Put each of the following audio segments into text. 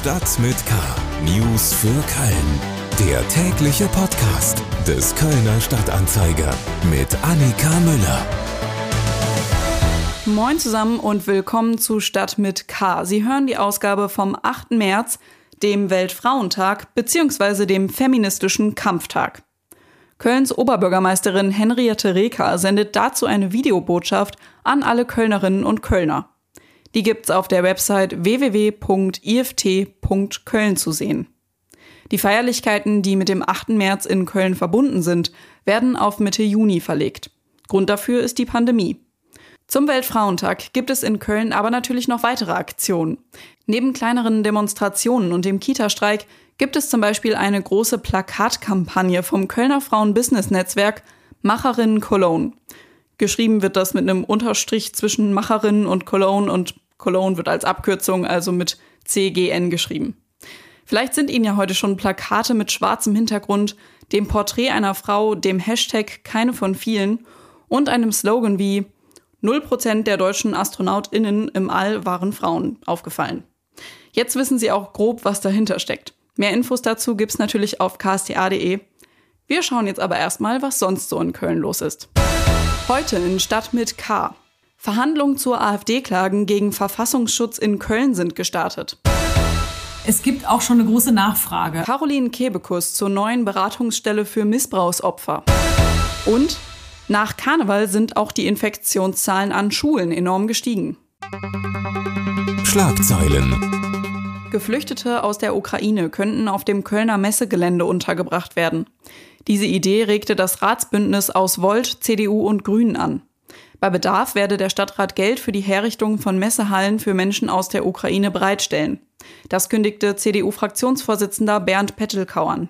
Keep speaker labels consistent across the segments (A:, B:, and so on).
A: Stadt mit K. News für Köln. Der tägliche Podcast des Kölner Stadtanzeiger mit Annika Müller.
B: Moin zusammen und willkommen zu Stadt mit K. Sie hören die Ausgabe vom 8. März, dem Weltfrauentag bzw. dem feministischen Kampftag. Kölns Oberbürgermeisterin Henriette Reker sendet dazu eine Videobotschaft an alle Kölnerinnen und Kölner. Die gibt's auf der Website www.ift.köln zu sehen. Die Feierlichkeiten, die mit dem 8. März in Köln verbunden sind, werden auf Mitte Juni verlegt. Grund dafür ist die Pandemie. Zum Weltfrauentag gibt es in Köln aber natürlich noch weitere Aktionen. Neben kleineren Demonstrationen und dem Kita-Streik gibt es zum Beispiel eine große Plakatkampagne vom Kölner Frauen-Business-Netzwerk Macherinnen Cologne. Geschrieben wird das mit einem Unterstrich zwischen Macherinnen und Cologne und Cologne wird als Abkürzung, also mit CGN geschrieben. Vielleicht sind Ihnen ja heute schon Plakate mit schwarzem Hintergrund, dem Porträt einer Frau, dem Hashtag keine von vielen und einem Slogan wie 0% der deutschen AstronautInnen im All waren Frauen aufgefallen. Jetzt wissen Sie auch grob, was dahinter steckt. Mehr Infos dazu gibt's natürlich auf ksta.de. Wir schauen jetzt aber erstmal, was sonst so in Köln los ist. Heute in Stadt mit K. Verhandlungen zur AfD-Klagen gegen Verfassungsschutz in Köln sind gestartet.
C: Es gibt auch schon eine große Nachfrage.
B: Caroline Kebekus zur neuen Beratungsstelle für Missbrauchsopfer. Und nach Karneval sind auch die Infektionszahlen an Schulen enorm gestiegen.
A: Schlagzeilen.
B: Geflüchtete aus der Ukraine könnten auf dem Kölner Messegelände untergebracht werden. Diese Idee regte das Ratsbündnis aus Volt, CDU und Grünen an. Bei Bedarf werde der Stadtrat Geld für die Herrichtung von Messehallen für Menschen aus der Ukraine bereitstellen. Das kündigte CDU-Fraktionsvorsitzender Bernd Pettelkau an.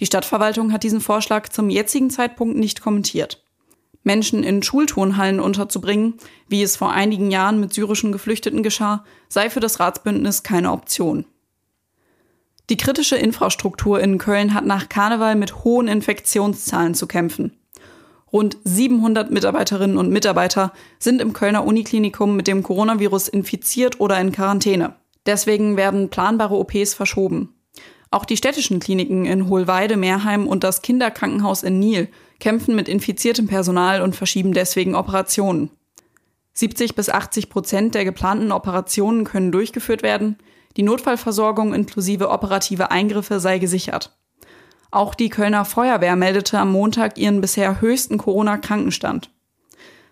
B: Die Stadtverwaltung hat diesen Vorschlag zum jetzigen Zeitpunkt nicht kommentiert. Menschen in Schulturnhallen unterzubringen, wie es vor einigen Jahren mit syrischen Geflüchteten geschah, sei für das Ratsbündnis keine Option. Die kritische Infrastruktur in Köln hat nach Karneval mit hohen Infektionszahlen zu kämpfen. Rund 700 Mitarbeiterinnen und Mitarbeiter sind im Kölner Uniklinikum mit dem Coronavirus infiziert oder in Quarantäne. Deswegen werden planbare OPs verschoben. Auch die städtischen Kliniken in Hohlweide, Meerheim und das Kinderkrankenhaus in Niel kämpfen mit infiziertem Personal und verschieben deswegen Operationen. 70 bis 80 Prozent der geplanten Operationen können durchgeführt werden, die Notfallversorgung inklusive operative Eingriffe sei gesichert. Auch die Kölner Feuerwehr meldete am Montag ihren bisher höchsten Corona-Krankenstand.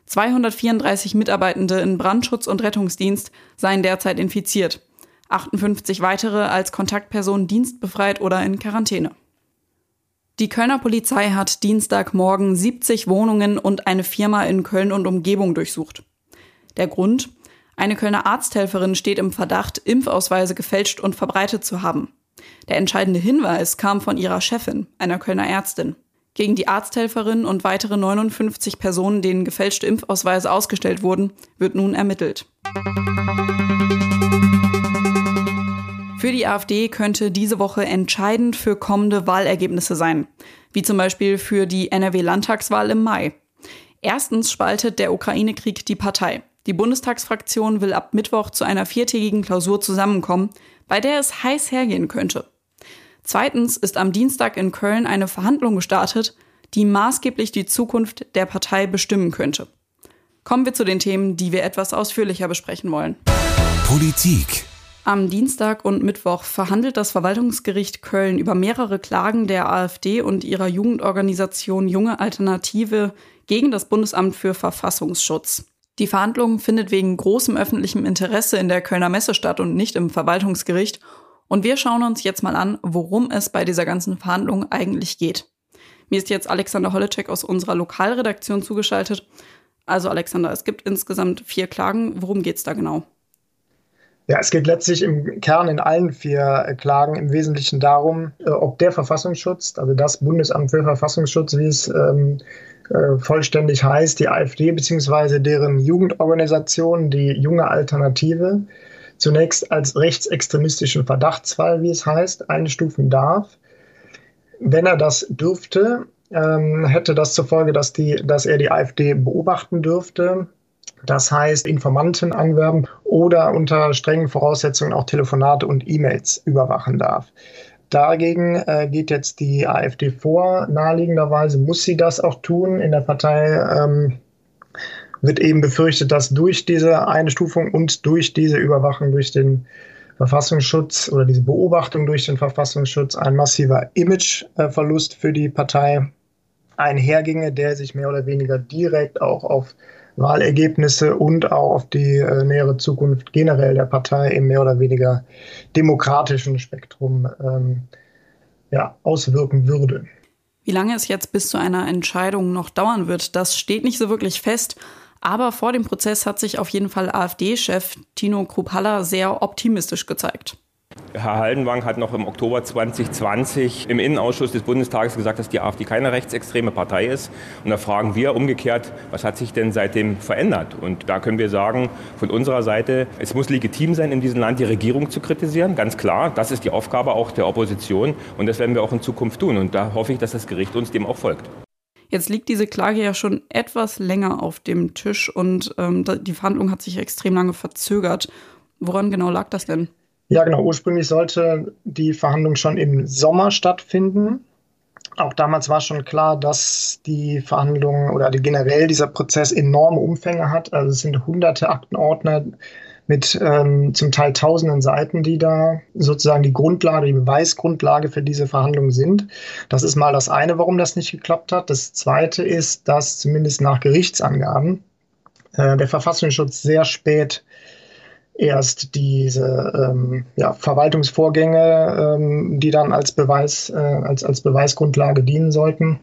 B: 234 Mitarbeitende in Brandschutz und Rettungsdienst seien derzeit infiziert, 58 weitere als Kontaktpersonen dienstbefreit oder in Quarantäne. Die Kölner Polizei hat Dienstagmorgen 70 Wohnungen und eine Firma in Köln und Umgebung durchsucht. Der Grund? Eine Kölner Arzthelferin steht im Verdacht, Impfausweise gefälscht und verbreitet zu haben. Der entscheidende Hinweis kam von ihrer Chefin, einer Kölner Ärztin. Gegen die Arzthelferin und weitere 59 Personen, denen gefälschte Impfausweise ausgestellt wurden, wird nun ermittelt. Für die AfD könnte diese Woche entscheidend für kommende Wahlergebnisse sein, wie zum Beispiel für die NRW-Landtagswahl im Mai. Erstens spaltet der Ukraine-Krieg die Partei. Die Bundestagsfraktion will ab Mittwoch zu einer viertägigen Klausur zusammenkommen, bei der es heiß hergehen könnte. Zweitens ist am Dienstag in Köln eine Verhandlung gestartet, die maßgeblich die Zukunft der Partei bestimmen könnte. Kommen wir zu den Themen, die wir etwas ausführlicher besprechen wollen.
A: Politik.
B: Am Dienstag und Mittwoch verhandelt das Verwaltungsgericht Köln über mehrere Klagen der AfD und ihrer Jugendorganisation Junge Alternative gegen das Bundesamt für Verfassungsschutz. Die Verhandlung findet wegen großem öffentlichem Interesse in der Kölner Messe statt und nicht im Verwaltungsgericht. Und wir schauen uns jetzt mal an, worum es bei dieser ganzen Verhandlung eigentlich geht. Mir ist jetzt Alexander Holleczek aus unserer Lokalredaktion zugeschaltet. Also Alexander, es gibt insgesamt vier Klagen. Worum geht's da genau?
D: Ja, es geht letztlich im Kern in allen vier Klagen im Wesentlichen darum, äh, ob der Verfassungsschutz, also das Bundesamt für Verfassungsschutz, wie es ähm, äh, vollständig heißt, die AfD bzw. deren Jugendorganisation, die junge Alternative, zunächst als rechtsextremistischen Verdachtsfall, wie es heißt, einstufen darf. Wenn er das dürfte, ähm, hätte das zur Folge, dass, die, dass er die AfD beobachten dürfte, Das heißt, Informanten anwerben oder unter strengen Voraussetzungen auch Telefonate und E-Mails überwachen darf. Dagegen äh, geht jetzt die AfD vor. Naheliegenderweise muss sie das auch tun. In der Partei ähm, wird eben befürchtet, dass durch diese Einstufung und durch diese Überwachung durch den Verfassungsschutz oder diese Beobachtung durch den Verfassungsschutz ein massiver Imageverlust für die Partei einherginge, der sich mehr oder weniger direkt auch auf Wahlergebnisse und auch auf die äh, nähere Zukunft generell der Partei im mehr oder weniger demokratischen Spektrum ähm, ja, auswirken würde.
B: Wie lange es jetzt bis zu einer Entscheidung noch dauern wird, das steht nicht so wirklich fest. Aber vor dem Prozess hat sich auf jeden Fall AfD-Chef Tino Kruppalla sehr optimistisch gezeigt.
E: Herr Haldenwang hat noch im Oktober 2020 im Innenausschuss des Bundestages gesagt, dass die AfD keine rechtsextreme Partei ist. Und da fragen wir umgekehrt, was hat sich denn seitdem verändert? Und da können wir sagen, von unserer Seite, es muss legitim sein, in diesem Land die Regierung zu kritisieren, ganz klar. Das ist die Aufgabe auch der Opposition und das werden wir auch in Zukunft tun. Und da hoffe ich, dass das Gericht uns dem auch folgt.
B: Jetzt liegt diese Klage ja schon etwas länger auf dem Tisch und ähm, die Verhandlung hat sich extrem lange verzögert. Woran genau lag das denn?
D: Ja, genau. Ursprünglich sollte die Verhandlung schon im Sommer stattfinden. Auch damals war schon klar, dass die Verhandlungen oder generell dieser Prozess enorme Umfänge hat. Also es sind hunderte Aktenordner mit ähm, zum Teil tausenden Seiten, die da sozusagen die Grundlage, die Beweisgrundlage für diese Verhandlungen sind. Das ist mal das eine, warum das nicht geklappt hat. Das zweite ist, dass zumindest nach Gerichtsangaben äh, der Verfassungsschutz sehr spät erst diese ähm, ja, Verwaltungsvorgänge, ähm, die dann als Beweis, äh, als, als Beweisgrundlage dienen sollten,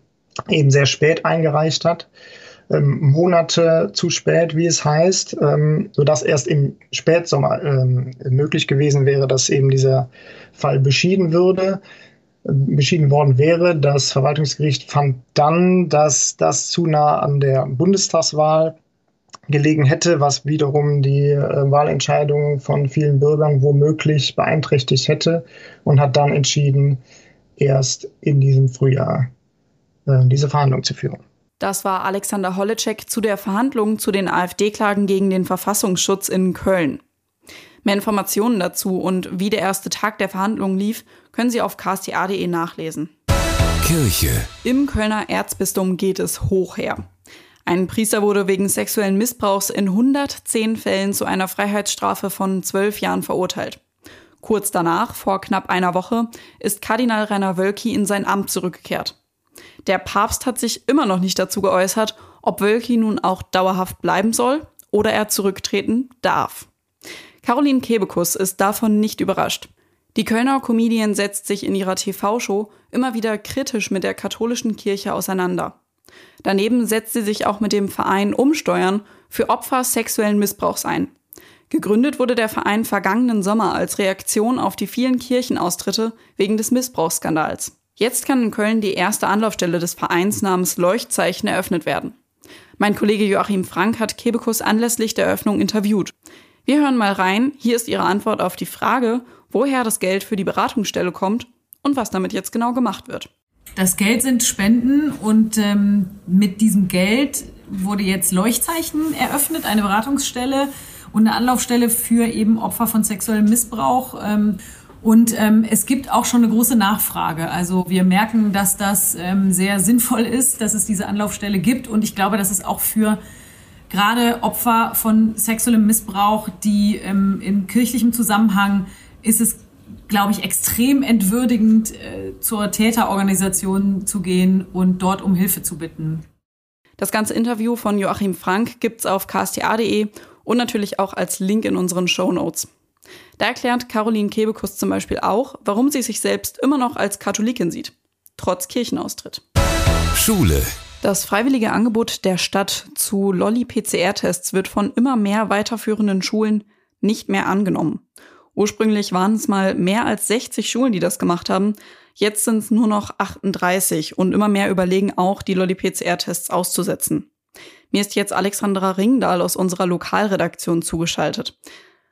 D: eben sehr spät eingereicht hat. Ähm, Monate zu spät, wie es heißt, ähm, sodass erst im Spätsommer ähm, möglich gewesen wäre, dass eben dieser Fall beschieden würde beschieden worden wäre. Das Verwaltungsgericht fand dann, dass das zu nah an der Bundestagswahl gelegen hätte, was wiederum die äh, Wahlentscheidung von vielen Bürgern womöglich beeinträchtigt hätte und hat dann entschieden, erst in diesem Frühjahr äh, diese Verhandlung zu führen.
B: Das war Alexander Holleczek zu der Verhandlung zu den AfD-Klagen gegen den Verfassungsschutz in Köln. Mehr Informationen dazu und wie der erste Tag der Verhandlungen lief, können Sie auf ksta.de nachlesen.
A: Kirche.
B: Im Kölner Erzbistum geht es hoch her. Ein Priester wurde wegen sexuellen Missbrauchs in 110 Fällen zu einer Freiheitsstrafe von zwölf Jahren verurteilt. Kurz danach, vor knapp einer Woche, ist Kardinal Rainer Wölki in sein Amt zurückgekehrt. Der Papst hat sich immer noch nicht dazu geäußert, ob Wölki nun auch dauerhaft bleiben soll oder er zurücktreten darf. Caroline Kebekus ist davon nicht überrascht. Die Kölner Comedian setzt sich in ihrer TV-Show immer wieder kritisch mit der katholischen Kirche auseinander. Daneben setzt sie sich auch mit dem Verein Umsteuern für Opfer sexuellen Missbrauchs ein. Gegründet wurde der Verein vergangenen Sommer als Reaktion auf die vielen Kirchenaustritte wegen des Missbrauchsskandals. Jetzt kann in Köln die erste Anlaufstelle des Vereins namens Leuchtzeichen eröffnet werden. Mein Kollege Joachim Frank hat Kebekus anlässlich der Eröffnung interviewt. Wir hören mal rein. Hier ist ihre Antwort auf die Frage, woher das Geld für die Beratungsstelle kommt und was damit jetzt genau gemacht wird.
C: Das Geld sind Spenden und ähm, mit diesem Geld wurde jetzt Leuchtzeichen eröffnet, eine Beratungsstelle und eine Anlaufstelle für eben Opfer von sexuellem Missbrauch. Ähm, und ähm, es gibt auch schon eine große Nachfrage. Also wir merken, dass das ähm, sehr sinnvoll ist, dass es diese Anlaufstelle gibt. Und ich glaube, dass es auch für gerade Opfer von sexuellem Missbrauch, die ähm, im kirchlichen Zusammenhang ist es glaube ich, extrem entwürdigend, äh, zur Täterorganisation zu gehen und dort um Hilfe zu bitten.
B: Das ganze Interview von Joachim Frank gibt's auf ksta.de und natürlich auch als Link in unseren Show Notes. Da erklärt Caroline Kebekus zum Beispiel auch, warum sie sich selbst immer noch als Katholikin sieht, trotz Kirchenaustritt.
A: Schule.
B: Das freiwillige Angebot der Stadt zu Lolli-PCR-Tests wird von immer mehr weiterführenden Schulen nicht mehr angenommen. Ursprünglich waren es mal mehr als 60 Schulen, die das gemacht haben. Jetzt sind es nur noch 38 und immer mehr überlegen auch, die Lolli-PCR-Tests auszusetzen. Mir ist jetzt Alexandra Ringdahl aus unserer Lokalredaktion zugeschaltet.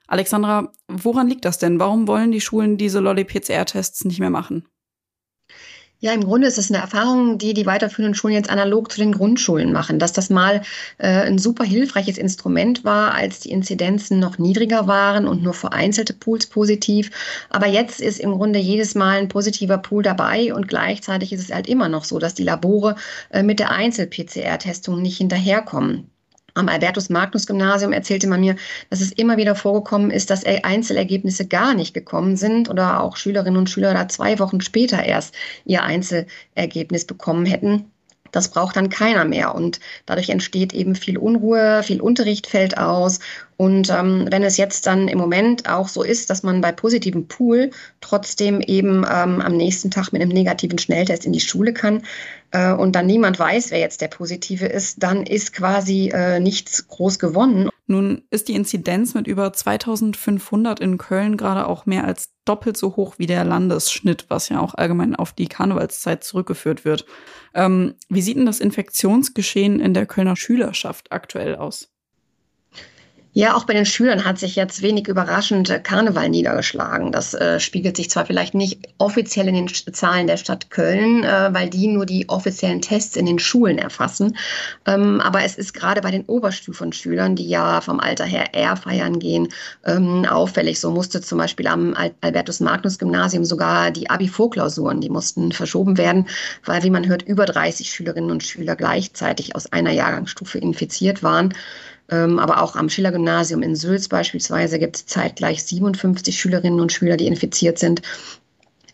B: Alexandra, woran liegt das denn? Warum wollen die Schulen diese Lolli-PCR-Tests nicht mehr machen?
F: Ja, im Grunde ist es eine Erfahrung, die die weiterführenden Schulen jetzt analog zu den Grundschulen machen, dass das mal äh, ein super hilfreiches Instrument war, als die Inzidenzen noch niedriger waren und nur vereinzelte Pools positiv. Aber jetzt ist im Grunde jedes Mal ein positiver Pool dabei und gleichzeitig ist es halt immer noch so, dass die Labore äh, mit der Einzel-PCR-Testung nicht hinterherkommen. Am Albertus-Magnus-Gymnasium erzählte man mir, dass es immer wieder vorgekommen ist, dass Einzelergebnisse gar nicht gekommen sind oder auch Schülerinnen und Schüler da zwei Wochen später erst ihr Einzelergebnis bekommen hätten. Das braucht dann keiner mehr und dadurch entsteht eben viel Unruhe, viel Unterricht fällt aus. Und ähm, wenn es jetzt dann im Moment auch so ist, dass man bei positivem Pool trotzdem eben ähm, am nächsten Tag mit einem negativen Schnelltest in die Schule kann äh, und dann niemand weiß, wer jetzt der Positive ist, dann ist quasi äh, nichts groß gewonnen.
B: Nun ist die Inzidenz mit über 2500 in Köln gerade auch mehr als doppelt so hoch wie der Landesschnitt, was ja auch allgemein auf die Karnevalszeit zurückgeführt wird. Ähm, wie sieht denn das Infektionsgeschehen in der Kölner Schülerschaft aktuell aus?
F: Ja, auch bei den Schülern hat sich jetzt wenig überraschend Karneval niedergeschlagen. Das äh, spiegelt sich zwar vielleicht nicht offiziell in den Zahlen der Stadt Köln, äh, weil die nur die offiziellen Tests in den Schulen erfassen. Ähm, aber es ist gerade bei den Oberstufenschülern, die ja vom Alter her eher feiern gehen, ähm, auffällig. So musste zum Beispiel am Albertus-Magnus-Gymnasium sogar die Abi-Vorklausuren, die mussten verschoben werden, weil, wie man hört, über 30 Schülerinnen und Schüler gleichzeitig aus einer Jahrgangsstufe infiziert waren. Ähm, aber auch am Schiller-Gymnasium in Sülz beispielsweise gibt es zeitgleich 57 Schülerinnen und Schüler, die infiziert sind.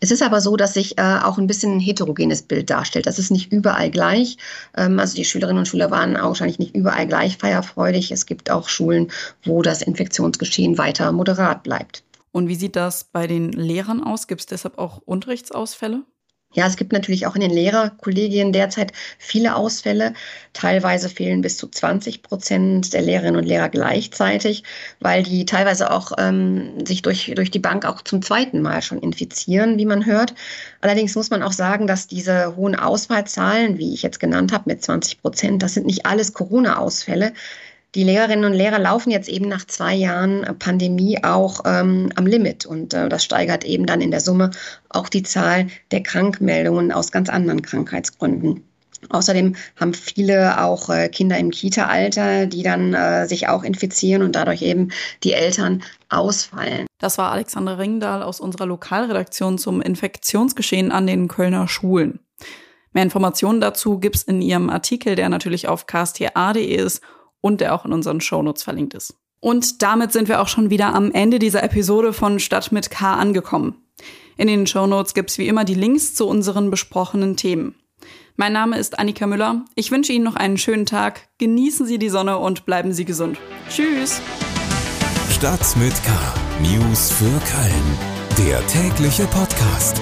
F: Es ist aber so, dass sich äh, auch ein bisschen ein heterogenes Bild darstellt. Das ist nicht überall gleich. Ähm, also die Schülerinnen und Schüler waren wahrscheinlich nicht überall gleich feierfreudig. Es gibt auch Schulen, wo das Infektionsgeschehen weiter moderat bleibt.
B: Und wie sieht das bei den Lehrern aus? Gibt es deshalb auch Unterrichtsausfälle?
F: Ja, es gibt natürlich auch in den Lehrerkollegien derzeit viele Ausfälle. Teilweise fehlen bis zu 20 Prozent der Lehrerinnen und Lehrer gleichzeitig, weil die teilweise auch ähm, sich durch, durch die Bank auch zum zweiten Mal schon infizieren, wie man hört. Allerdings muss man auch sagen, dass diese hohen Ausfallzahlen, wie ich jetzt genannt habe, mit 20 Prozent, das sind nicht alles Corona-Ausfälle die Lehrerinnen und Lehrer laufen jetzt eben nach zwei Jahren Pandemie auch ähm, am Limit. Und äh, das steigert eben dann in der Summe auch die Zahl der Krankmeldungen aus ganz anderen Krankheitsgründen. Außerdem haben viele auch äh, Kinder im Kita-Alter, die dann äh, sich auch infizieren und dadurch eben die Eltern ausfallen.
B: Das war Alexander Ringdahl aus unserer Lokalredaktion zum Infektionsgeschehen an den Kölner Schulen. Mehr Informationen dazu gibt's in ihrem Artikel, der natürlich auf ksta.de ist und der auch in unseren Shownotes verlinkt ist. Und damit sind wir auch schon wieder am Ende dieser Episode von Stadt mit K angekommen. In den Shownotes gibt's wie immer die Links zu unseren besprochenen Themen. Mein Name ist Annika Müller. Ich wünsche Ihnen noch einen schönen Tag. Genießen Sie die Sonne und bleiben Sie gesund. Tschüss.
A: Stadt mit K. News für Köln. Der tägliche Podcast.